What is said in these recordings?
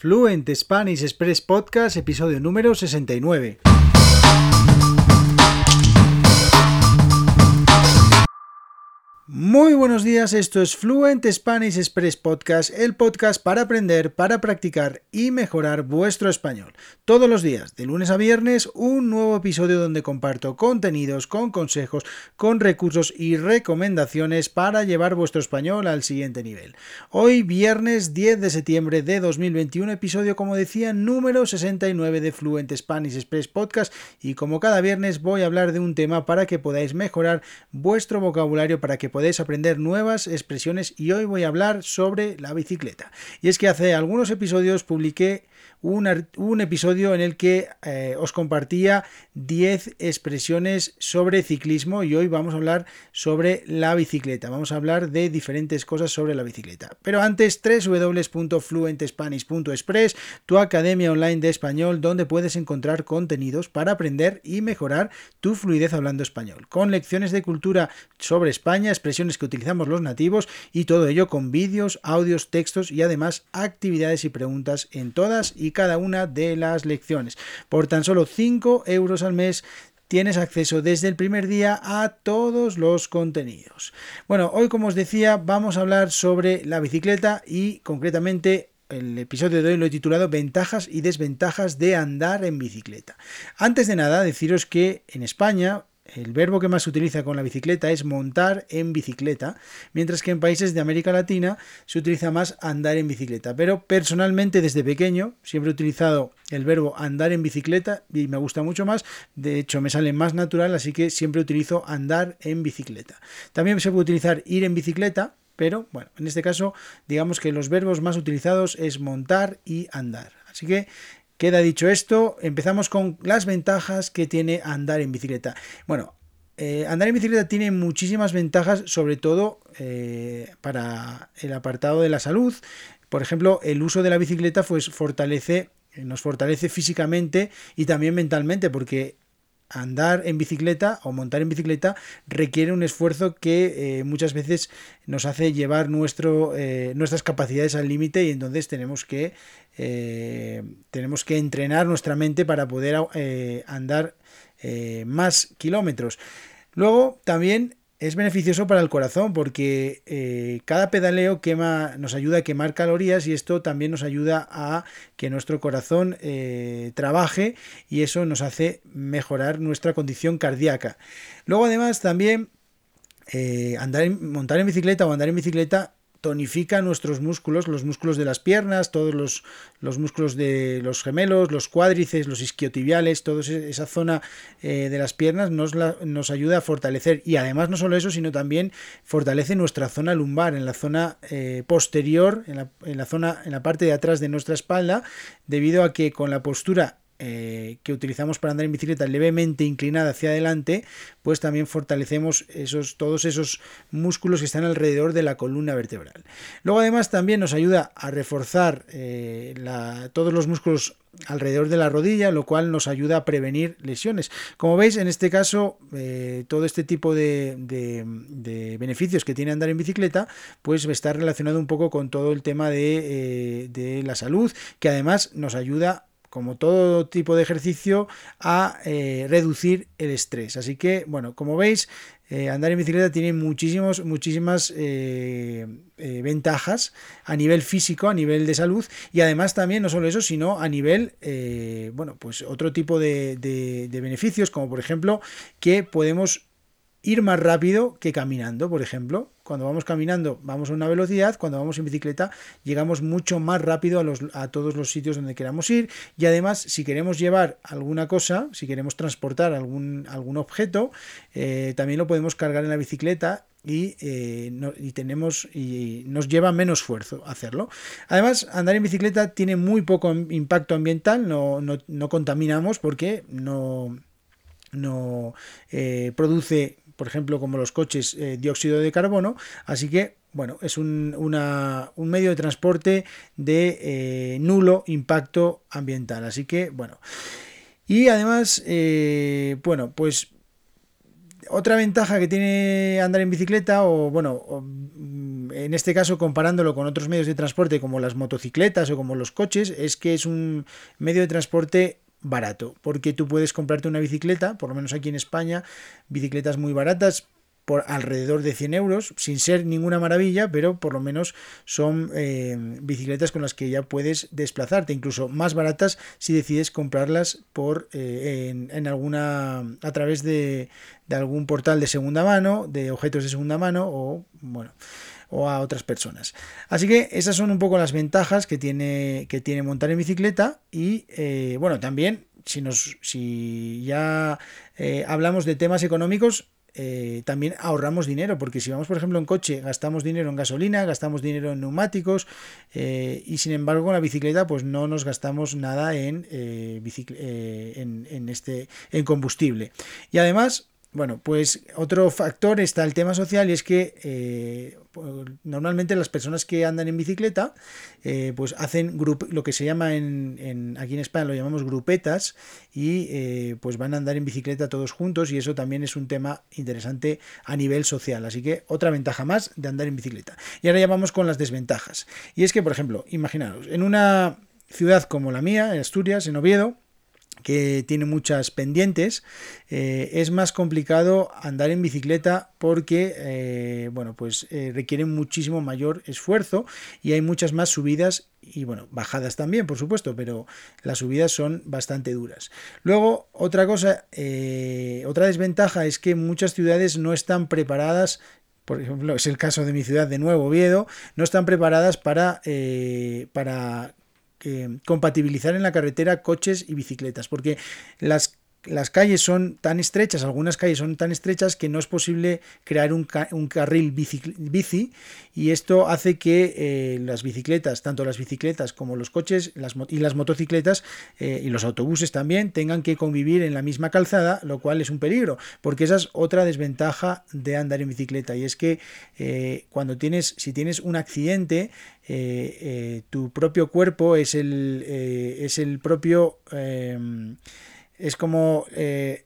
Fluent Spanish Express Podcast, episodio número 69. Muy buenos días, esto es Fluent Spanish Express Podcast, el podcast para aprender, para practicar y mejorar vuestro español. Todos los días, de lunes a viernes, un nuevo episodio donde comparto contenidos, con consejos, con recursos y recomendaciones para llevar vuestro español al siguiente nivel. Hoy, viernes 10 de septiembre de 2021, episodio, como decía, número 69 de Fluent Spanish Express Podcast y como cada viernes voy a hablar de un tema para que podáis mejorar vuestro vocabulario, para que podéis aprender nuevas expresiones y hoy voy a hablar sobre la bicicleta. Y es que hace algunos episodios publiqué un, episodio en el que eh, os compartía 10 expresiones sobre ciclismo y hoy vamos a hablar sobre la bicicleta. Vamos a hablar de diferentes cosas sobre la bicicleta. Pero antes, www.fluentespanish.express, tu academia online de español donde puedes encontrar contenidos para aprender y mejorar tu fluidez hablando español, con lecciones de cultura sobre España, expresiones que utilizamos los nativos y todo ello con vídeos, audios, textos y además actividades y preguntas en todas y cada una de las lecciones. Por tan solo 5 euros al mes tienes acceso desde el primer día a todos los contenidos. Bueno, hoy como os decía vamos a hablar sobre la bicicleta y concretamente el episodio de hoy lo he titulado Ventajas y desventajas de andar en bicicleta. Antes de nada, deciros que en España el verbo que más se utiliza con la bicicleta es montar en bicicleta, mientras que en países de América Latina se utiliza más andar en bicicleta. Pero personalmente desde pequeño siempre he utilizado el verbo andar en bicicleta y me gusta mucho más. De hecho me sale más natural, así que siempre utilizo andar en bicicleta. También se puede utilizar ir en bicicleta, pero bueno, en este caso digamos que los verbos más utilizados es montar y andar. Así que Queda dicho esto, empezamos con las ventajas que tiene andar en bicicleta. Bueno, eh, andar en bicicleta tiene muchísimas ventajas, sobre todo eh, para el apartado de la salud. Por ejemplo, el uso de la bicicleta pues, fortalece, nos fortalece físicamente y también mentalmente, porque andar en bicicleta o montar en bicicleta requiere un esfuerzo que eh, muchas veces nos hace llevar nuestro, eh, nuestras capacidades al límite y entonces tenemos que, eh, tenemos que entrenar nuestra mente para poder andar más kilómetros. Luego también es beneficioso para el corazón porque eh, cada pedaleo quema, nos ayuda a quemar calorías y esto también nos ayuda a que nuestro corazón eh, trabaje y eso nos hace mejorar nuestra condición cardíaca. Luego además también eh, andar montar en bicicleta o andar en bicicleta tonifica nuestros músculos, los músculos de las piernas, todos los, los músculos de los gemelos, los cuádrices, los isquiotibiales, toda esa zona eh, de las piernas nos, nos ayuda a fortalecer. Y además no solo eso, sino también fortalece nuestra zona lumbar, en la zona eh, posterior, en la, en la zona, en la parte de atrás de nuestra espalda, debido a que con la postura eh, que utilizamos para andar en bicicleta levemente inclinada hacia adelante, pues también fortalecemos esos, todos esos músculos que están alrededor de la columna vertebral. Luego además también nos ayuda a reforzar eh, todos los músculos alrededor de la rodilla, lo cual nos ayuda a prevenir lesiones. Como veis, en este caso, eh, todo este tipo de, beneficios que tiene andar en bicicleta, pues está relacionado un poco con todo el tema de, de la salud, que además nos ayuda como todo tipo de ejercicio, a eh, reducir el estrés. Así que, bueno, como veis, eh, andar en bicicleta tiene muchísimos, muchísimas eh, ventajas a nivel físico, a nivel de salud y además también no solo eso, sino a nivel, bueno, pues otro tipo de, de beneficios, como por ejemplo que podemos ir más rápido que caminando, por ejemplo. Cuando vamos caminando vamos a una velocidad, cuando vamos en bicicleta llegamos mucho más rápido a, todos los sitios donde queramos ir y además si queremos llevar alguna cosa, si queremos transportar algún, algún objeto, eh, también lo podemos cargar en la bicicleta y, eh, y, tenemos y nos lleva menos esfuerzo hacerlo. Además, andar en bicicleta tiene muy poco impacto ambiental, no, no, no contaminamos porque no, no eh, produce por ejemplo, como los coches, eh, dióxido de carbono. Así que, bueno, es un, medio de transporte de eh, nulo impacto ambiental. Así que, bueno. Y además, eh, bueno, pues otra ventaja que tiene andar en bicicleta, o bueno, en este caso comparándolo con otros medios de transporte como las motocicletas o como los coches, es que es un medio de transporte barato, porque tú puedes comprarte una bicicleta, por lo menos aquí en España, bicicletas muy baratas, por alrededor de 100 euros, sin ser ninguna maravilla, pero por lo menos son eh, bicicletas con las que ya puedes desplazarte, incluso más baratas si decides comprarlas por eh, en, alguna a través de, de, algún portal de segunda mano, de objetos de segunda mano o bueno o a otras personas. Así que esas son un poco las ventajas que tiene, que tiene montar en bicicleta y eh, bueno, también si, nos, si ya hablamos de temas económicos, eh, también ahorramos dinero, porque si vamos, por ejemplo, en coche, gastamos dinero en gasolina, gastamos dinero en neumáticos, eh, y sin embargo, con la bicicleta, pues no nos gastamos nada en, eh, en, en, este, en combustible. Y además, bueno, pues otro factor está el tema social y es que eh, normalmente las personas que andan en bicicleta eh, pues hacen lo que se llama en, aquí en España lo llamamos grupetas y eh, pues van a andar en bicicleta todos juntos y eso también es un tema interesante a nivel social. Así que otra ventaja más de andar en bicicleta. Y ahora ya vamos con las desventajas. Y es que, por ejemplo, imaginaros, en una ciudad como la mía, en Asturias, en Oviedo, tiene muchas pendientes, eh, es más complicado andar en bicicleta porque eh, bueno, pues, eh, requiere muchísimo mayor esfuerzo y hay muchas más subidas y bueno, bajadas también, por supuesto, pero las subidas son bastante duras. Luego, otra cosa, otra desventaja es que muchas ciudades no están preparadas por ejemplo, es el caso de mi ciudad de nuevo, Oviedo, no están preparadas para, para compatibilizar en la carretera coches y bicicletas, porque las las calles son tan estrechas, algunas calles son tan estrechas que no es posible crear un, carril bici, y esto hace que eh, las bicicletas, tanto las bicicletas como los coches las, y las motocicletas eh, y los autobuses también tengan que convivir en la misma calzada, lo cual es un peligro, porque esa es otra desventaja de andar en bicicleta y es que eh, cuando tienes, si tienes un accidente, tu propio cuerpo es el, es el propio es como eh,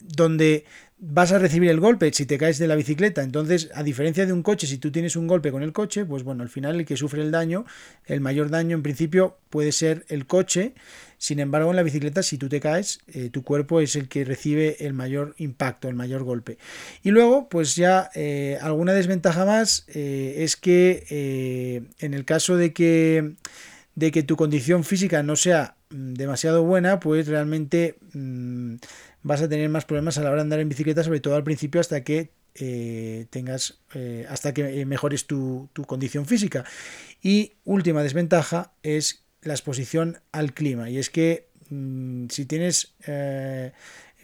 donde vas a recibir el golpe si te caes de la bicicleta. Entonces, a diferencia de un coche, si tú tienes un golpe con el coche, pues bueno, al final el que sufre el daño, el mayor daño en principio puede ser el coche. Sin embargo, en la bicicleta, si tú te caes, eh, tu cuerpo es el que recibe el mayor impacto, el mayor golpe. Y luego, pues ya eh, alguna desventaja más es que en el caso de que de que tu condición física no sea mm, demasiado buena, pues realmente mm, vas a tener más problemas a la hora de andar en bicicleta, sobre todo al principio, hasta que eh, tengas, eh, hasta que eh, mejores tu, condición física. Y última desventaja es la exposición al clima. Y es que mm, si tienes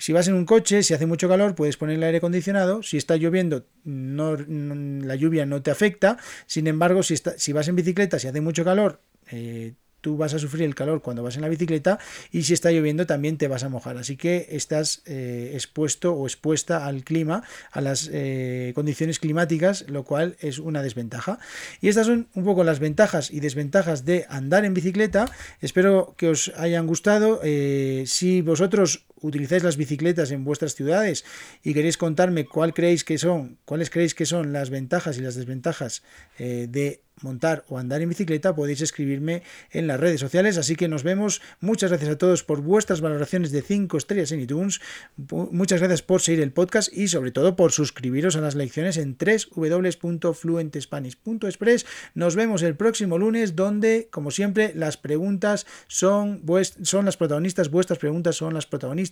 si vas en un coche, si hace mucho calor, puedes poner el aire acondicionado. Si está lloviendo, no, la lluvia no te afecta. Sin embargo, si, está, si vas en bicicleta, si hace mucho calor, eh, tú vas a sufrir el calor cuando vas en la bicicleta y si está lloviendo también te vas a mojar. Así que estás eh, expuesto o expuesta al clima, a las eh, condiciones climáticas, lo cual es una desventaja. Y estas son un poco las ventajas y desventajas de andar en bicicleta. Espero que os hayan gustado. si vosotros utilizáis las bicicletas en vuestras ciudades y queréis contarme cuál creéis que son, cuáles creéis que son las ventajas y las desventajas de montar o andar en bicicleta, podéis escribirme en las redes sociales. Así que nos vemos. Muchas gracias a todos por vuestras valoraciones de 5 estrellas en iTunes. Muchas gracias por seguir el podcast y sobre todo por suscribiros a las lecciones en www.fluentespanish.express. Nos vemos el próximo lunes donde, como siempre, las preguntas son, son las protagonistas, vuestras preguntas son las protagonistas.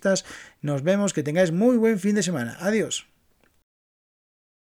Nos vemos, que tengáis muy buen fin de semana. Adiós.